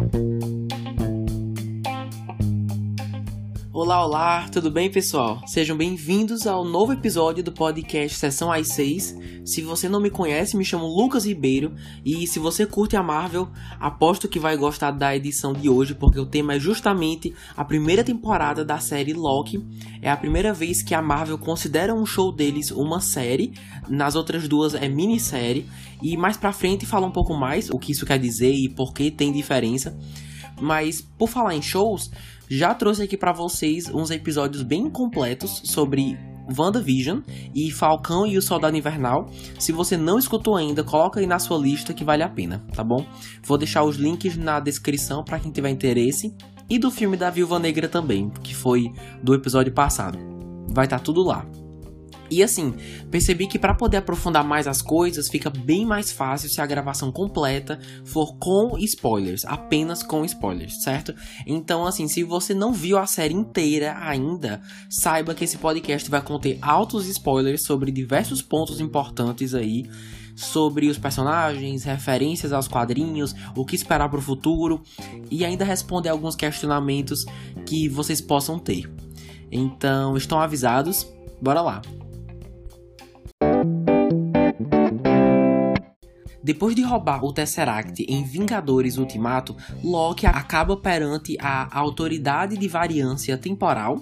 thank you Olá, olá, tudo bem, pessoal? Sejam bem-vindos ao novo episódio do podcast Sessão I6. Se você não me conhece, me chamo Lucas Ribeiro e se você curte a Marvel, aposto que vai gostar da edição de hoje, porque o tema é justamente a primeira temporada da série Loki. É a primeira vez que a Marvel considera um show deles uma série, nas outras duas é minissérie, e mais pra frente fala um pouco mais o que isso quer dizer e por que tem diferença. Mas por falar em shows, já trouxe aqui para vocês uns episódios bem completos sobre WandaVision e Falcão e o Soldado Invernal. Se você não escutou ainda, coloca aí na sua lista que vale a pena, tá bom? Vou deixar os links na descrição para quem tiver interesse e do filme da Viúva Negra também, que foi do episódio passado. Vai estar tá tudo lá. E assim, percebi que para poder aprofundar mais as coisas, fica bem mais fácil se a gravação completa for com spoilers, apenas com spoilers, certo? Então, assim, se você não viu a série inteira ainda, saiba que esse podcast vai conter altos spoilers sobre diversos pontos importantes aí sobre os personagens, referências aos quadrinhos, o que esperar para o futuro e ainda responder alguns questionamentos que vocês possam ter. Então, estão avisados? Bora lá! Depois de roubar o Tesseract em Vingadores Ultimato, Loki acaba perante a Autoridade de Variância Temporal,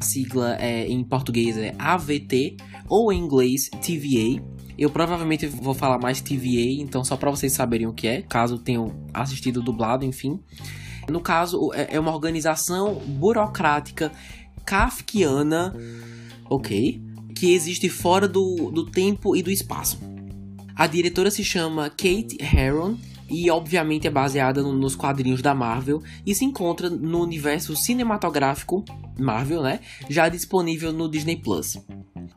sigla é, em português é AVT, ou em inglês TVA. Eu provavelmente vou falar mais TVA, então só para vocês saberem o que é, caso tenham assistido dublado, enfim. No caso, é, é uma organização burocrática kafkiana, ok? Que existe fora do, do tempo e do espaço. A diretora se chama Kate Herron e obviamente é baseada nos quadrinhos da Marvel e se encontra no universo cinematográfico Marvel, né? Já disponível no Disney Plus.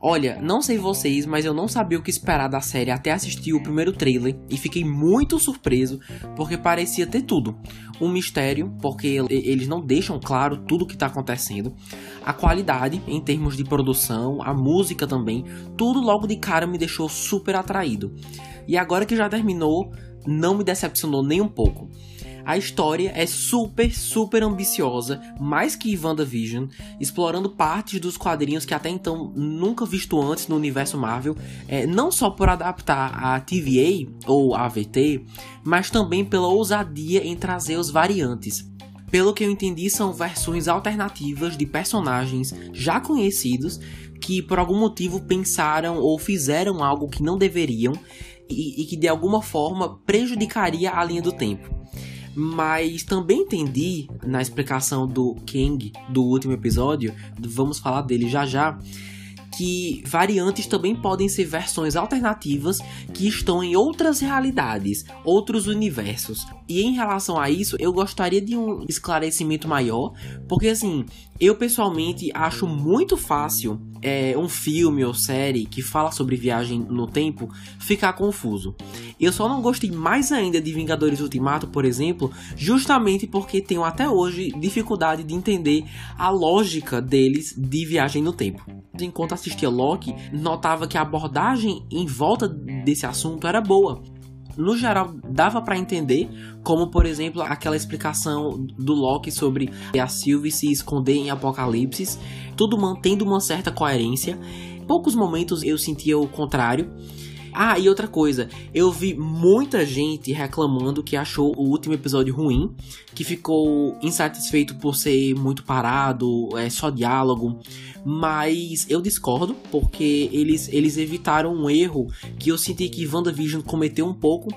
Olha, não sei vocês, mas eu não sabia o que esperar da série até assistir o primeiro trailer e fiquei muito surpreso porque parecia ter tudo. Um mistério, porque eles não deixam claro tudo o que está acontecendo. A qualidade, em termos de produção, a música também, tudo logo de cara me deixou super atraído. E agora que já terminou, não me decepcionou nem um pouco. A história é super, super ambiciosa, mais que WandaVision, explorando partes dos quadrinhos que até então nunca visto antes no universo Marvel, é, não só por adaptar a TVA ou AVT, mas também pela ousadia em trazer os variantes. Pelo que eu entendi, são versões alternativas de personagens já conhecidos que por algum motivo pensaram ou fizeram algo que não deveriam e, e que de alguma forma prejudicaria a linha do tempo. Mas também entendi na explicação do Kang do último episódio, vamos falar dele já já, que variantes também podem ser versões alternativas que estão em outras realidades, outros universos. E em relação a isso, eu gostaria de um esclarecimento maior, porque assim, eu pessoalmente acho muito fácil é, um filme ou série que fala sobre viagem no tempo ficar confuso. Eu só não gostei mais ainda de Vingadores Ultimato, por exemplo, justamente porque tenho até hoje dificuldade de entender a lógica deles de viagem no tempo. Enquanto assistia Loki, notava que a abordagem em volta desse assunto era boa no geral dava para entender, como por exemplo aquela explicação do Loki sobre a Sylvie se esconder em Apocalipse, tudo mantendo uma certa coerência. Em poucos momentos eu sentia o contrário. Ah, e outra coisa, eu vi muita gente reclamando que achou o último episódio ruim, que ficou insatisfeito por ser muito parado, é só diálogo, mas eu discordo porque eles, eles evitaram um erro que eu senti que WandaVision cometeu um pouco,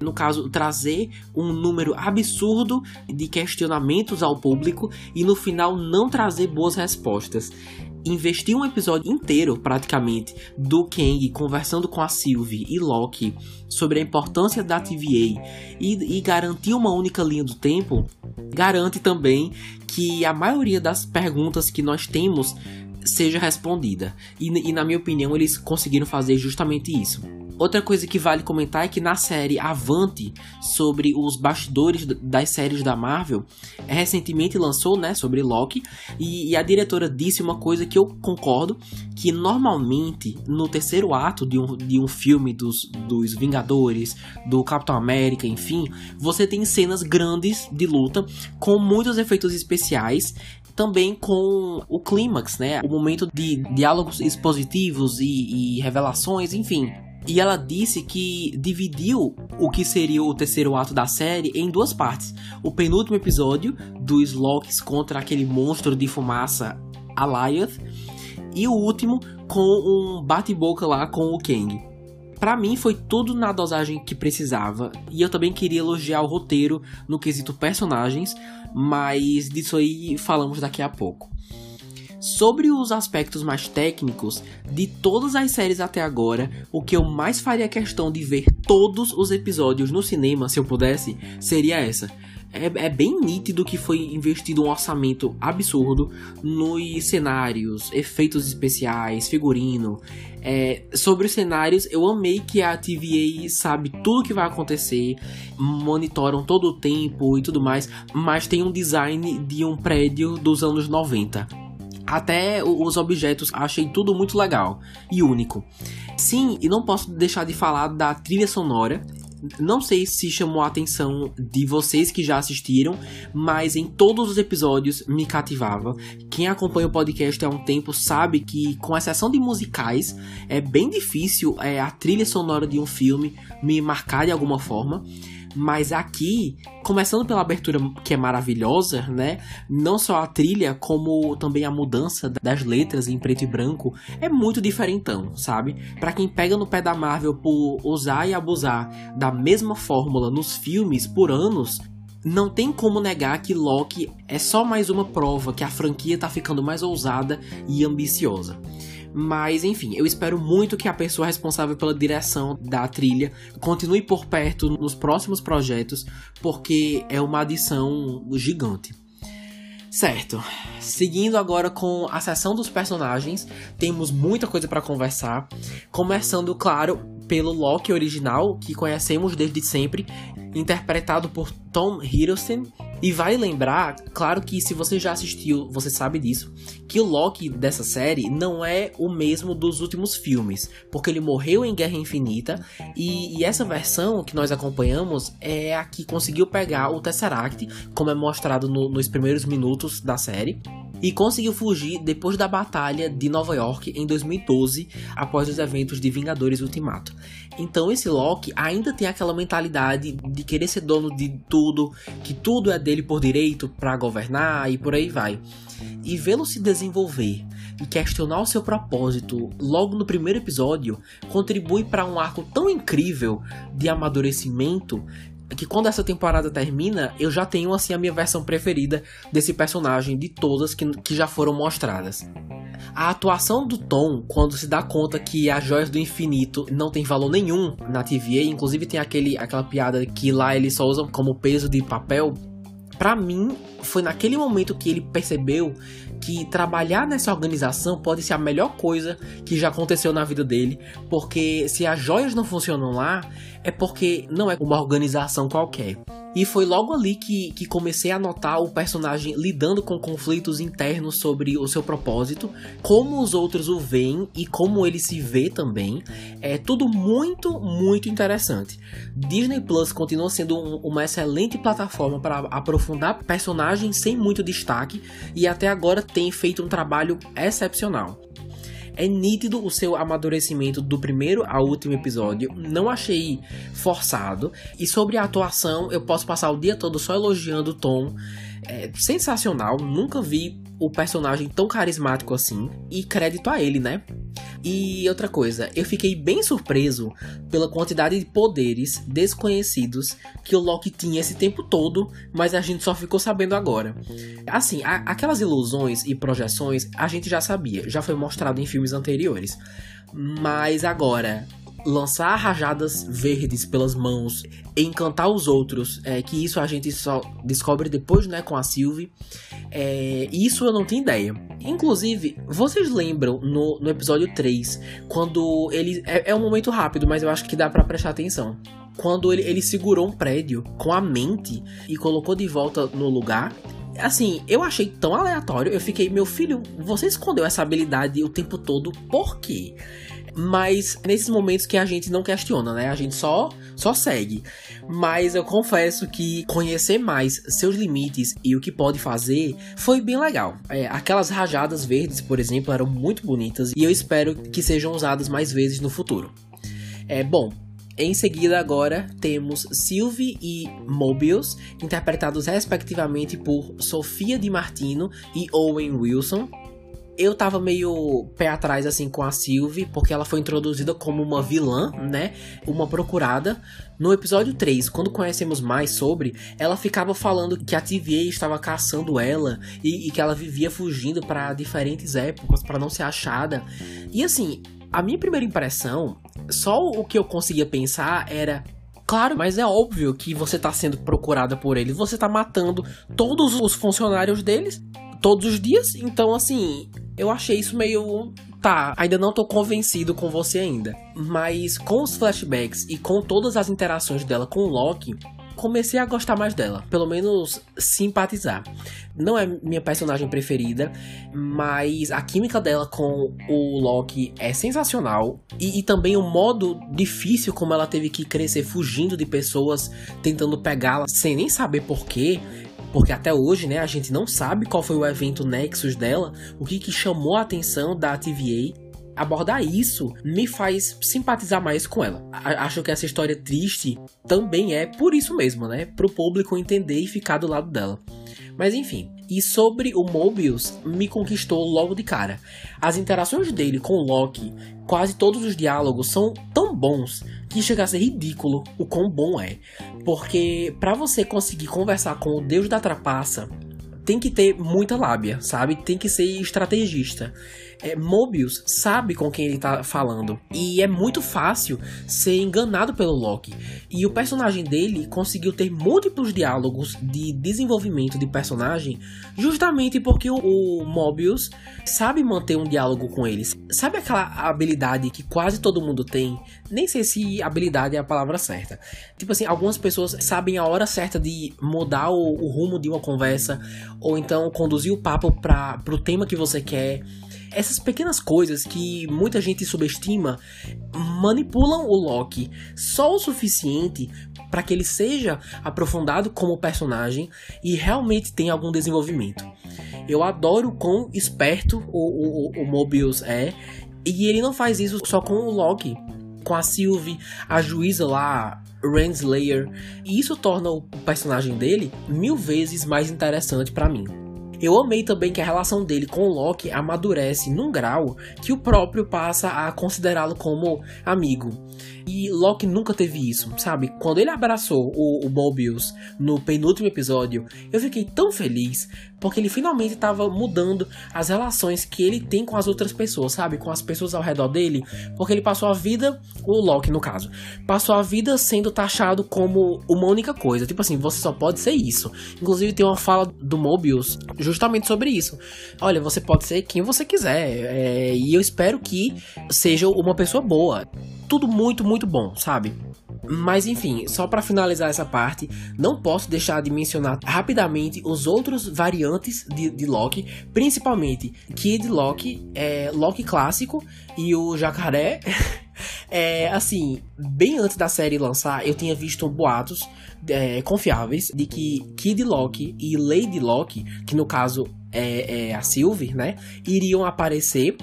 no caso, trazer um número absurdo de questionamentos ao público e no final não trazer boas respostas investir um episódio inteiro, praticamente, do Kang conversando com a Sylvie e Loki sobre a importância da TVA e, e garantir uma única linha do tempo, garante também que a maioria das perguntas que nós temos seja respondida. E, e, na minha opinião, eles conseguiram fazer justamente isso. Outra coisa que vale comentar é que na série Avante, sobre os bastidores das séries da Marvel, recentemente lançou, né, sobre Loki, e, e, a diretora disse uma coisa que eu concordo, que normalmente no terceiro ato de um, de um filme dos, dos Vingadores, do Capitão América, enfim, você tem cenas grandes de luta com muitos efeitos especiais também com o clímax, né? O momento de diálogos expositivos e, e revelações, enfim. E ela disse que dividiu o que seria o terceiro ato da série em duas partes. O penúltimo episódio dos Locks contra aquele monstro de fumaça Alioth e o último com um bate-boca lá com o Kang. Para mim foi tudo na dosagem que precisava e eu também queria elogiar o roteiro no quesito personagens, mas disso aí falamos daqui a pouco. Sobre os aspectos mais técnicos, de todas as séries até agora, o que eu mais faria questão de ver todos os episódios no cinema, se eu pudesse, seria essa. É, é, bem nítido que foi investido um orçamento absurdo nos cenários, efeitos especiais, figurino. É, sobre os cenários, eu amei que a TVA sabe tudo o que vai acontecer, monitoram todo o tempo e tudo mais, mas tem um design de um prédio dos anos 90 até os objetos, achei tudo muito legal e único. Sim, e não posso deixar de falar da trilha sonora. Não sei se chamou a atenção de vocês que já assistiram, mas em todos os episódios me cativava. Quem acompanha o podcast há um tempo sabe que, com exceção de musicais, é bem difícil é, a trilha sonora de um filme me marcar de alguma forma. Mas aqui, começando pela abertura que é maravilhosa, né? Não só a trilha, como também a mudança das letras em preto e branco é muito diferentão, sabe? Para quem pega no pé da Marvel por usar e abusar da mesma fórmula nos filmes por anos, não tem como negar que Loki é só mais uma prova que a franquia tá ficando mais ousada e ambiciosa. Mas enfim, eu espero muito que a pessoa responsável pela direção da trilha continue por perto nos próximos projetos, porque é uma adição gigante. Certo. Seguindo agora com a sessão dos personagens, temos muita coisa para conversar. Começando, claro, pelo Loki original, que conhecemos desde sempre, interpretado por Tom Hiddleston. E vale lembrar, claro que se você já assistiu, você sabe disso, que o Loki dessa série não é o mesmo dos últimos filmes, porque ele morreu em Guerra Infinita e, e essa versão que nós acompanhamos é a que conseguiu pegar o Tesseract, como é mostrado no, nos primeiros minutos da série e conseguiu fugir depois da Batalha de Nova York em 2012, após os eventos de Vingadores Ultimato. Então esse Loki ainda tem aquela mentalidade de querer ser dono de tudo, que tudo é dele por direito para governar e por aí vai. E vê-lo se desenvolver e questionar o seu propósito logo no primeiro episódio contribui para um arco tão incrível de amadurecimento que quando essa temporada termina, eu já tenho assim a minha versão preferida desse personagem de todas que, que já foram mostradas. A atuação do Tom, quando se dá conta que as joias do infinito não tem valor nenhum na TVA, inclusive tem aquele, aquela piada que lá eles só usam como peso de papel, para mim foi naquele momento que ele percebeu que trabalhar nessa organização pode ser a melhor coisa que já aconteceu na vida dele, porque se as joias não funcionam lá, é porque não é uma organização qualquer. E foi logo ali que, que comecei a notar o personagem lidando com conflitos internos sobre o seu propósito, como os outros o veem e como ele se vê também. É tudo muito, muito interessante. Disney Plus continua sendo um, uma excelente plataforma para aprofundar personagens sem muito destaque e até agora tem feito um trabalho excepcional. É nítido o seu amadurecimento do primeiro ao último episódio, não achei forçado. E sobre a atuação, eu posso passar o dia todo só elogiando o Tom. É sensacional, nunca vi o personagem tão carismático assim. E crédito a ele, né? E outra coisa, eu fiquei bem surpreso pela quantidade de poderes desconhecidos que o Loki tinha esse tempo todo, mas a gente só ficou sabendo agora. Assim, a, aquelas ilusões e projeções a gente já sabia, já foi mostrado em filmes anteriores. Mas agora, lançar rajadas verdes pelas mãos, encantar os outros, é, que isso a gente só descobre depois, né, com a Sylvie. É, isso eu não tenho ideia. Inclusive, vocês lembram no, no episódio 3, quando ele. É, é um momento rápido, mas eu acho que dá para prestar atenção. Quando ele, ele segurou um prédio com a mente e colocou de volta no lugar, assim, eu achei tão aleatório. Eu fiquei, meu filho, você escondeu essa habilidade o tempo todo, por quê? Mas nesses momentos que a gente não questiona, né? A gente só só segue. Mas eu confesso que conhecer mais seus limites e o que pode fazer foi bem legal. É, aquelas rajadas verdes, por exemplo, eram muito bonitas e eu espero que sejam usadas mais vezes no futuro. É bom. Em seguida, agora temos Sylvie e Mobius, interpretados respectivamente por Sofia Di Martino e Owen Wilson, eu tava meio pé atrás assim com a Sylvie, porque ela foi introduzida como uma vilã, né? Uma procurada. No episódio 3, quando conhecemos mais sobre, ela ficava falando que a TVA estava caçando ela e, e que ela vivia fugindo para diferentes épocas para não ser achada. E assim, a minha primeira impressão, só o que eu conseguia pensar era Claro, mas é óbvio que você tá sendo procurada por eles, você tá matando todos os funcionários deles todos os dias, então assim, eu achei isso meio. Tá, ainda não tô convencido com você ainda. Mas com os flashbacks e com todas as interações dela com o Loki, comecei a gostar mais dela, pelo menos simpatizar. Não é minha personagem preferida, mas a química dela com o Loki é sensacional e, e, também o modo difícil como ela teve que crescer fugindo de pessoas tentando pegá-la sem nem saber porquê porque até hoje, né, a gente não sabe qual foi o evento Nexus dela, o que, que chamou a atenção da TVA. Abordar isso me faz simpatizar mais com ela. Acho que essa história triste também é por isso mesmo, né? Pro público entender e ficar do lado dela. Mas enfim, e sobre o Mobius, me conquistou logo de cara. As interações dele com Loki, quase todos os diálogos são tão bons que chega a ser ridículo o quão bom é. Porque para você conseguir conversar com o deus da trapaça, tem que ter muita lábia, sabe? Tem que ser estrategista é, Mobius sabe com quem ele tá falando. E é muito fácil ser enganado pelo Loki. E o personagem dele conseguiu ter múltiplos diálogos de desenvolvimento de personagem justamente porque o, o Mobius sabe manter um diálogo com eles. Sabe aquela habilidade que quase todo mundo tem? Nem sei se habilidade é a palavra certa. Tipo assim, algumas pessoas sabem a hora certa de mudar o, o rumo de uma conversa ou então conduzir o papo para pro tema que você quer. Essas pequenas coisas que muita gente subestima manipulam o Loki só o suficiente para que ele seja aprofundado como personagem e realmente tenha algum desenvolvimento. Eu adoro quão esperto o, o, o Mobius é e ele não faz isso só com o Loki, com a Sylvie, a juíza lá, Renslayer, e isso torna o personagem dele mil vezes mais interessante para mim. Eu amei também que a relação dele com Loki amadurece num grau que o próprio passa a considerá-lo como amigo. E Loki nunca teve isso, sabe? Quando ele abraçou o, o Mobius no penúltimo episódio, eu fiquei tão feliz porque ele finalmente estava mudando as relações que ele tem com as outras pessoas, sabe? Com as pessoas ao redor dele, porque ele passou a vida, o Loki no caso, passou a vida sendo taxado como uma única coisa. Tipo assim, você só pode ser isso. Inclusive tem uma fala do Mobius justamente sobre isso. Olha, você pode ser quem você quiser, é, e eu espero que seja uma pessoa boa tudo muito, muito bom, sabe? Mas enfim, só para finalizar essa parte, não posso deixar de mencionar rapidamente os outros variantes de, de Loki, principalmente Kid Loki, é, Loki clássico e o Jacaré. É, assim, bem antes da série lançar, eu tinha visto boatos é, confiáveis de que Kid Loki e Lady Loki, que no caso é, é, a Sylvie, né, iriam aparecer.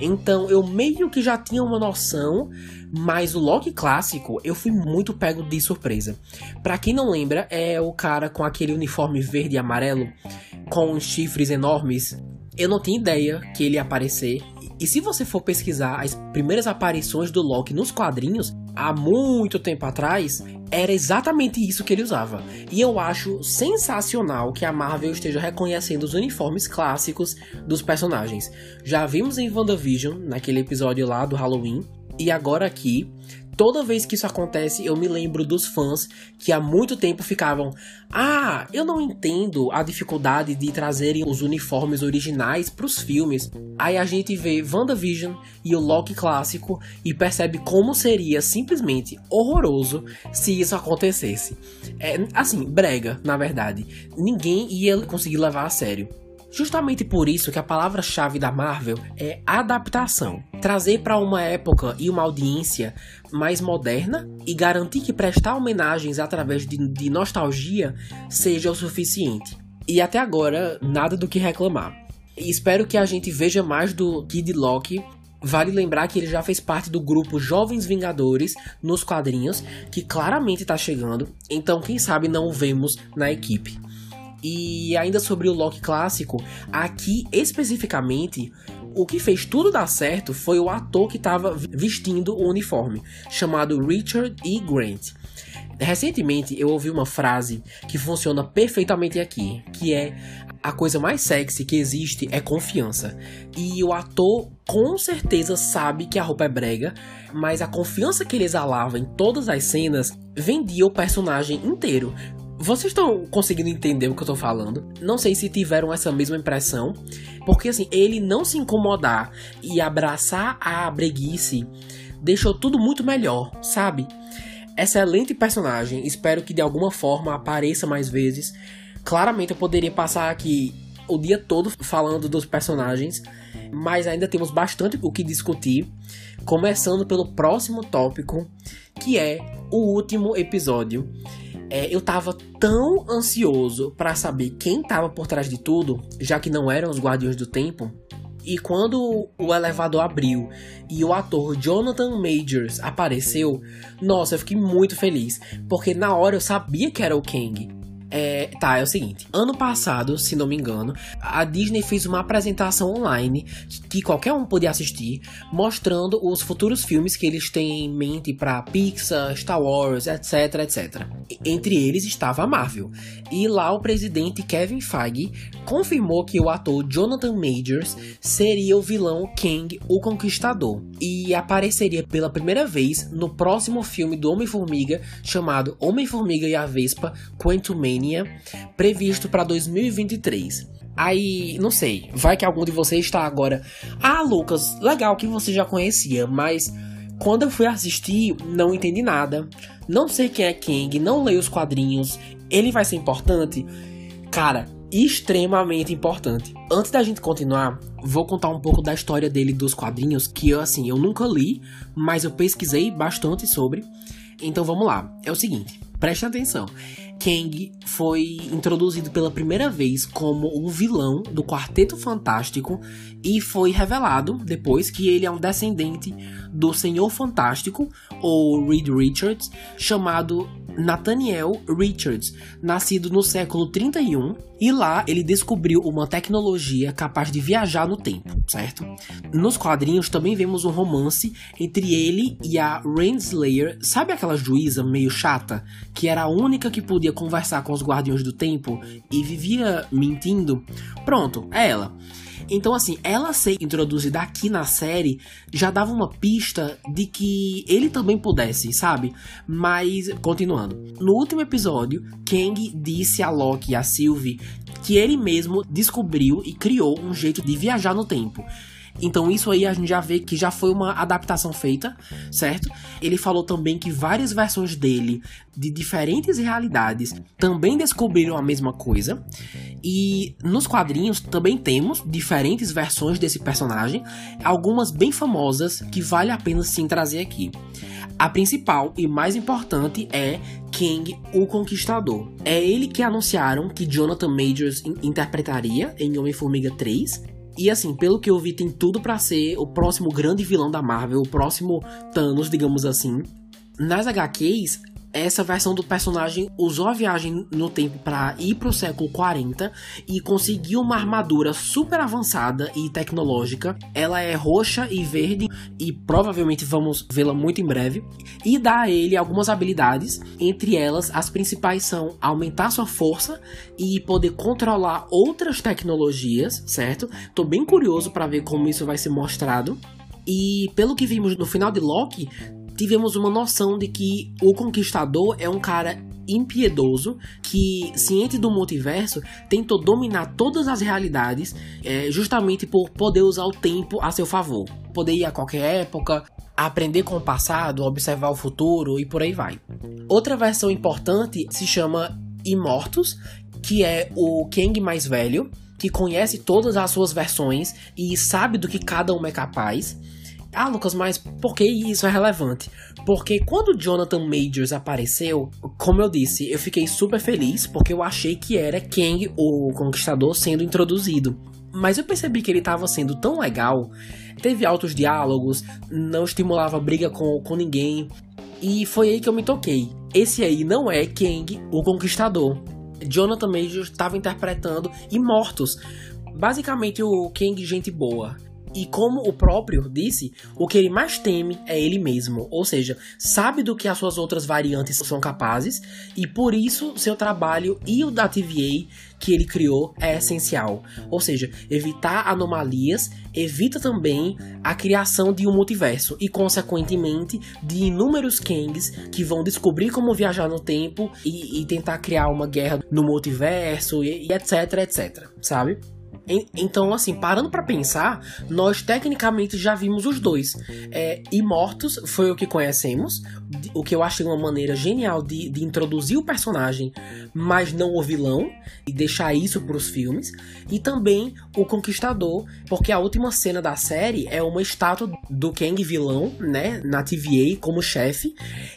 Então eu meio que já tinha uma noção, mas o Loki clássico eu fui muito pego de surpresa. Para quem não lembra, é o cara com aquele uniforme verde e amarelo com chifres enormes. Eu não tinha ideia que ele ia aparecer e se você for pesquisar as primeiras aparições do Loki nos quadrinhos, há muito tempo atrás, era exatamente isso que ele usava. E eu acho sensacional que a Marvel esteja reconhecendo os uniformes clássicos dos personagens. Já vimos em WandaVision, naquele episódio lá do Halloween, e agora aqui toda vez que isso acontece, eu me lembro dos fãs que há muito tempo ficavam: Ah, eu não entendo a dificuldade de trazerem os uniformes originais para os filmes. Aí a gente vê WandaVision e o Loki clássico e percebe como seria simplesmente horroroso se isso acontecesse. É, assim, brega, na verdade. Ninguém ia conseguir levar a sério. Justamente por isso que a palavra-chave da Marvel é adaptação. Trazer para uma época e uma audiência mais moderna e garantir que prestar homenagens através de, de nostalgia seja o suficiente. E até agora, nada do que reclamar. Espero que a gente veja mais do Kid Loki Vale lembrar que ele já fez parte do grupo Jovens Vingadores nos quadrinhos, que claramente está chegando, então quem sabe não o vemos na equipe. E ainda sobre o Loki clássico, aqui especificamente, o que fez tudo dar certo foi o ator que estava vestindo o uniforme, chamado Richard E. Grant. Recentemente eu ouvi uma frase que funciona perfeitamente aqui, que é a coisa mais sexy que existe é confiança. E o ator com certeza sabe que a roupa é brega, mas a confiança que ele exalava em todas as cenas vendia o personagem inteiro. Vocês estão conseguindo entender o que eu tô falando? Não sei se tiveram essa mesma impressão, porque assim, ele não se incomodar e abraçar a breguice deixou tudo muito melhor, sabe? Excelente personagem, espero que de alguma forma apareça mais vezes. Claramente eu poderia passar aqui o dia todo falando dos personagens, mas ainda temos bastante o que discutir, começando pelo próximo tópico, que é o último episódio é, eu tava tão ansioso para saber quem tava por trás de tudo, já que não eram os Guardiões do Tempo. E quando o elevador abriu e o ator Jonathan Majors apareceu, nossa, eu fiquei muito feliz, porque na hora eu sabia que era o Kang. É, tá, é o seguinte. Ano passado, se não me engano, a Disney fez uma apresentação online que qualquer um podia assistir, mostrando os futuros filmes que eles têm em mente para Pixar, Star Wars, etc, etc. Entre eles estava a Marvel. E lá o presidente Kevin Feige confirmou que o ator Jonathan Majors seria o vilão Kang, o Conquistador, e apareceria pela primeira vez no próximo filme do Homem-Formiga chamado Homem-Formiga e a Vespa Quantumania previsto para 2023. Aí, não sei, vai que algum de vocês está agora. Ah, Lucas, legal que você já conhecia, mas quando eu fui assistir, não entendi nada. Não sei quem é Kang, não leio os quadrinhos. Ele vai ser importante? Cara, extremamente importante. Antes da gente continuar, vou contar um pouco da história dele dos quadrinhos, que eu assim, eu nunca li, mas eu pesquisei bastante sobre. Então vamos lá. É o seguinte, preste atenção. Kang foi introduzido pela primeira vez como um vilão do Quarteto Fantástico e foi revelado depois que ele é um descendente do Senhor Fantástico, ou Reed Richards, chamado Nathaniel Richards, nascido no século 31, e lá ele descobriu uma tecnologia capaz de viajar no tempo, certo? Nos quadrinhos também vemos um romance entre ele e a Renslayer, sabe aquela juíza meio chata que era a única que podia conversar com os Guardiões do Tempo e vivia mentindo? Pronto, é ela. Então, assim, ela ser introduzida aqui na série já dava uma pista de que ele também pudesse, sabe? Mas, continuando. No último episódio, Kang disse a Loki e a Sylvie que ele mesmo descobriu e criou um jeito de viajar no tempo. Então isso aí a gente já vê que já foi uma adaptação feita, certo? Ele falou também que várias versões dele de diferentes realidades também descobriram a mesma coisa. E nos quadrinhos também temos diferentes versões desse personagem, algumas bem famosas que vale a pena sim trazer aqui. A principal e mais importante é King, o Conquistador. É ele que anunciaram que Jonathan Majors interpretaria em Homem-Formiga 3 e assim, pelo que eu vi, tem tudo para ser o próximo grande vilão da Marvel, o próximo Thanos, digamos assim. Nas HQs, essa versão do personagem usou a viagem no tempo para ir pro século 40 e conseguiu uma armadura super avançada e tecnológica. Ela é roxa e verde e provavelmente vamos vê-la muito em breve. E dá a ele algumas habilidades, entre elas as principais são aumentar sua força e poder controlar outras tecnologias, certo? Tô bem curioso para ver como isso vai ser mostrado. E pelo que vimos no final de Loki, tivemos uma noção de que o Conquistador é um cara impiedoso que, ciente do multiverso, tentou dominar todas as realidades é, justamente por poder usar o tempo a seu favor. Poder ir a qualquer época, aprender com o passado, observar o futuro e por aí vai. Outra versão importante se chama Imortus, que é o Kang mais velho, que conhece todas as suas versões e sabe do que cada uma é capaz. Ah, Lucas, mas por que isso é relevante? Porque quando Jonathan Majors apareceu, como eu disse, eu fiquei super feliz porque eu achei que era Kang, o Conquistador, sendo introduzido. Mas eu percebi que ele estava sendo tão legal, teve altos diálogos, não estimulava briga com, com ninguém. E foi aí que eu me toquei. Esse aí não é Kang, o Conquistador. Jonathan Majors estava interpretando Imortos. Basicamente o Kang gente boa. E como o próprio disse, o que ele mais teme é ele mesmo, ou seja, sabe do que as suas outras variantes são capazes e por isso seu trabalho e o da TVA que ele criou é essencial. Ou seja, evitar anomalias evita também a criação de um multiverso e, consequentemente, de inúmeros Kangs que vão descobrir como viajar no tempo e, e tentar criar uma guerra no multiverso e, e etc, etc, sabe? Então, assim, parando para pensar, nós tecnicamente já vimos os dois. É, Imortos foi o que conhecemos, o que eu achei uma maneira genial de, de introduzir o personagem, mas não o vilão, e deixar isso para os filmes. E também o Conquistador, porque a última cena da série é uma estátua do Kang vilão, né, na TVA como chefe.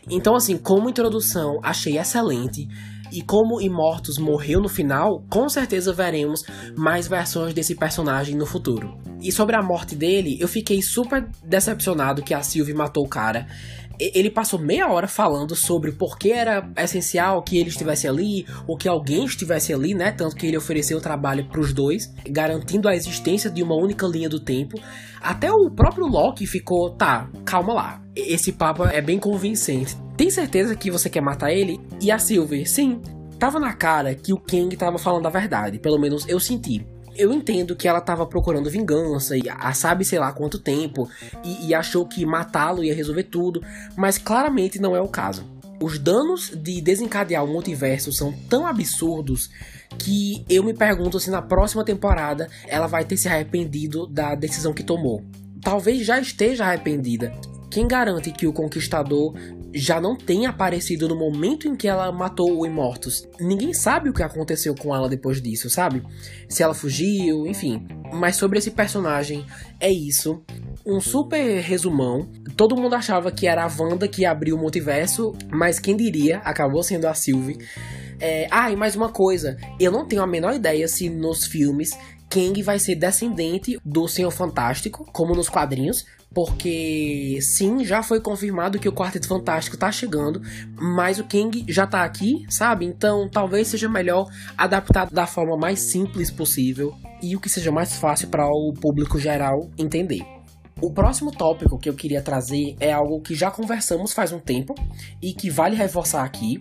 Então, assim, como introdução, achei excelente. E como Imortus morreu no final, com certeza veremos mais versões desse personagem no futuro. E sobre a morte dele, eu fiquei super decepcionado que a Sylvie matou o cara ele passou meia hora falando sobre por que era essencial que ele estivesse ali, ou que alguém estivesse ali, né? Tanto que ele ofereceu o trabalho para os dois, garantindo a existência de uma única linha do tempo. Até o próprio Loki ficou, tá, calma lá. Esse papo é bem convincente. Tem certeza que você quer matar ele? E a Sylvie, sim. Tava na cara que o Kang tava falando a verdade, pelo menos eu senti. Eu entendo que ela tava procurando vingança, e a sabe sei lá quanto tempo, e, e achou que matá-lo ia resolver tudo, mas claramente não é o caso. Os danos de desencadear o multiverso são tão absurdos que eu me pergunto se na próxima temporada ela vai ter se arrependido da decisão que tomou. Talvez já esteja arrependida. Quem garante que o Conquistador já não tenha aparecido no momento em que ela matou o Imortus. Ninguém sabe o que aconteceu com ela depois disso, sabe? Se ela fugiu, enfim. Mas sobre esse personagem, é isso. Um super resumão. Todo mundo achava que era a Wanda que abriu o multiverso, mas quem diria, acabou sendo a Sylvie. É... Ah, e mais uma coisa, eu não tenho a menor ideia se nos filmes Kang vai ser descendente do Senhor Fantástico, como nos quadrinhos, porque sim, já foi confirmado que o Quarteto Fantástico tá chegando, mas o Kang já tá aqui, sabe? Então talvez seja melhor adaptar da forma mais simples possível e o que seja mais fácil para o público geral entender. O próximo tópico que eu queria trazer é algo que já conversamos faz um tempo e que vale reforçar aqui.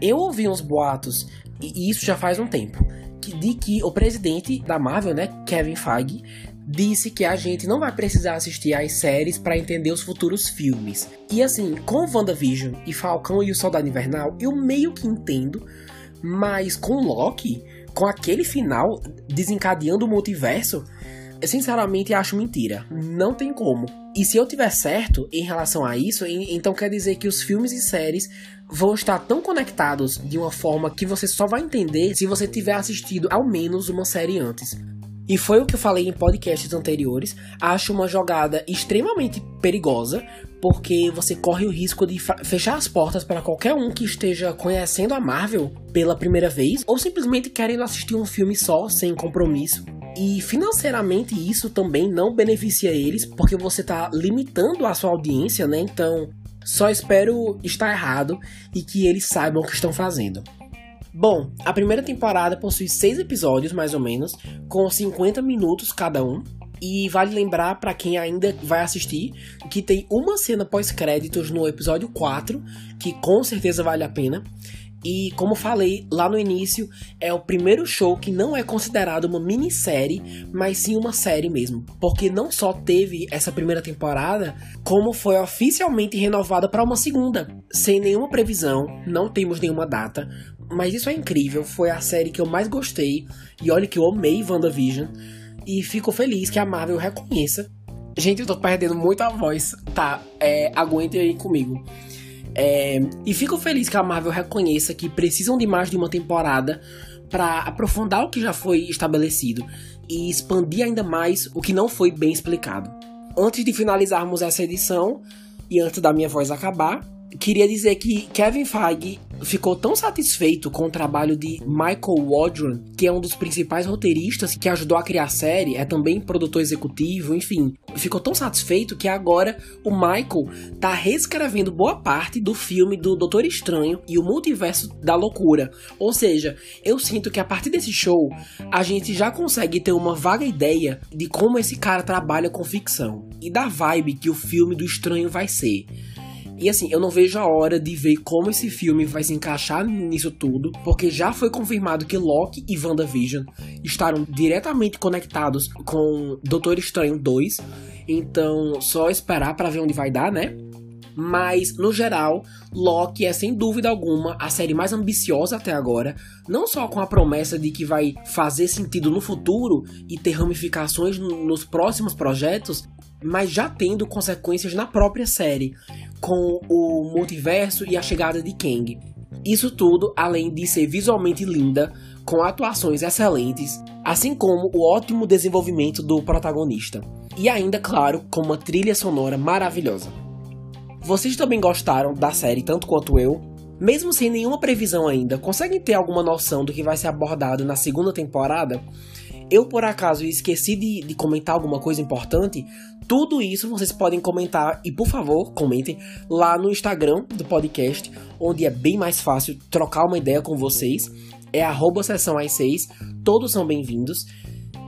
Eu ouvi uns boatos, e isso já faz um tempo, de que o presidente da Marvel, né, Kevin Feige, disse que a gente não vai precisar assistir às séries para entender os futuros filmes. E assim, com WandaVision e Falcão e o Soldado Invernal, eu meio que entendo, mas com Loki, com aquele final desencadeando o multiverso, eu sinceramente acho mentira. Não tem como. E se eu tiver certo em relação a isso, então quer dizer que os filmes e séries vão estar tão conectados de uma forma que você só vai entender se você tiver assistido ao menos uma série antes. E foi o que eu falei em podcasts anteriores. Acho uma jogada extremamente perigosa, porque você corre o risco de fechar as portas para qualquer um que esteja conhecendo a Marvel pela primeira vez, ou simplesmente querendo assistir um filme só, sem compromisso. E financeiramente isso também não beneficia eles, porque você está limitando a sua audiência, né? Então, só espero estar errado e que eles saibam o que estão fazendo. Bom, a primeira temporada possui seis episódios, mais ou menos, com 50 minutos cada um. E vale lembrar para quem ainda vai assistir que tem uma cena pós-créditos no episódio 4, que com certeza vale a pena. E como falei lá no início, é o primeiro show que não é considerado uma minissérie, mas sim uma série mesmo. Porque não só teve essa primeira temporada, como foi oficialmente renovada para uma segunda, sem nenhuma previsão, não temos nenhuma data. Mas isso é incrível, foi a série que eu mais gostei. E olha que eu amei WandaVision. E fico feliz que a Marvel reconheça. Gente, eu tô perdendo muito a voz. Tá, é, aguentem aí comigo. É, e fico feliz que a Marvel reconheça que precisam de mais de uma temporada para aprofundar o que já foi estabelecido e expandir ainda mais o que não foi bem explicado. Antes de finalizarmos essa edição e antes da minha voz acabar, queria dizer que Kevin Feige ficou tão satisfeito com o trabalho de Michael Waldron, que é um dos principais roteiristas que ajudou a criar a série, é também produtor executivo, enfim. Ficou tão satisfeito que agora o Michael tá reescrevendo boa parte do filme do Doutor Estranho e o Multiverso da Loucura. Ou seja, eu sinto que a partir desse show a gente já consegue ter uma vaga ideia de como esse cara trabalha com ficção e da vibe que o filme do Estranho vai ser. E assim, eu não vejo a hora de ver como esse filme vai se encaixar nisso tudo, porque já foi confirmado que Loki e WandaVision estarão diretamente conectados com Doutor Estranho 2. Então, só esperar para ver onde vai dar, né? Mas, no geral, Loki é sem dúvida alguma a série mais ambiciosa até agora, não só com a promessa de que vai fazer sentido no futuro e ter ramificações nos próximos projetos, mas já tendo consequências na própria série, com o multiverso e a chegada de Kang. Isso tudo além de ser visualmente linda, com atuações excelentes, assim como o ótimo desenvolvimento do protagonista. E ainda, claro, com uma trilha sonora maravilhosa. Vocês também gostaram da série tanto quanto eu? Mesmo sem nenhuma previsão ainda, conseguem ter alguma noção do que vai ser abordado na segunda temporada? Eu, por acaso, esqueci de, de comentar alguma coisa importante, tudo isso vocês podem comentar e, por favor, comentem lá no Instagram do podcast, onde é bem mais fácil trocar uma ideia com vocês. É arroba sessão às 6, todos são bem-vindos.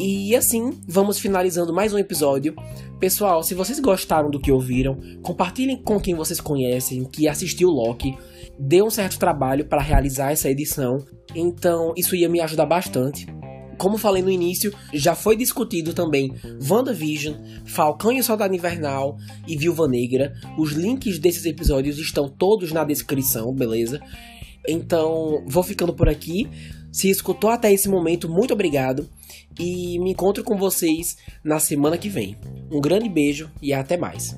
E assim, vamos finalizando mais um episódio. Pessoal, se vocês gostaram do que ouviram, compartilhem com quem vocês conhecem que assistiu Loki. Deu um certo trabalho para realizar essa edição, então isso ia me ajudar bastante. Como falei no início, já foi discutido também WandaVision, Falcão e o Soldado Invernal e Viúva Negra. Os links desses episódios estão todos na descrição, beleza? Então, vou ficando por aqui. Se escutou até esse momento, muito obrigado. E me encontro com vocês na semana que vem. Um grande beijo e até mais.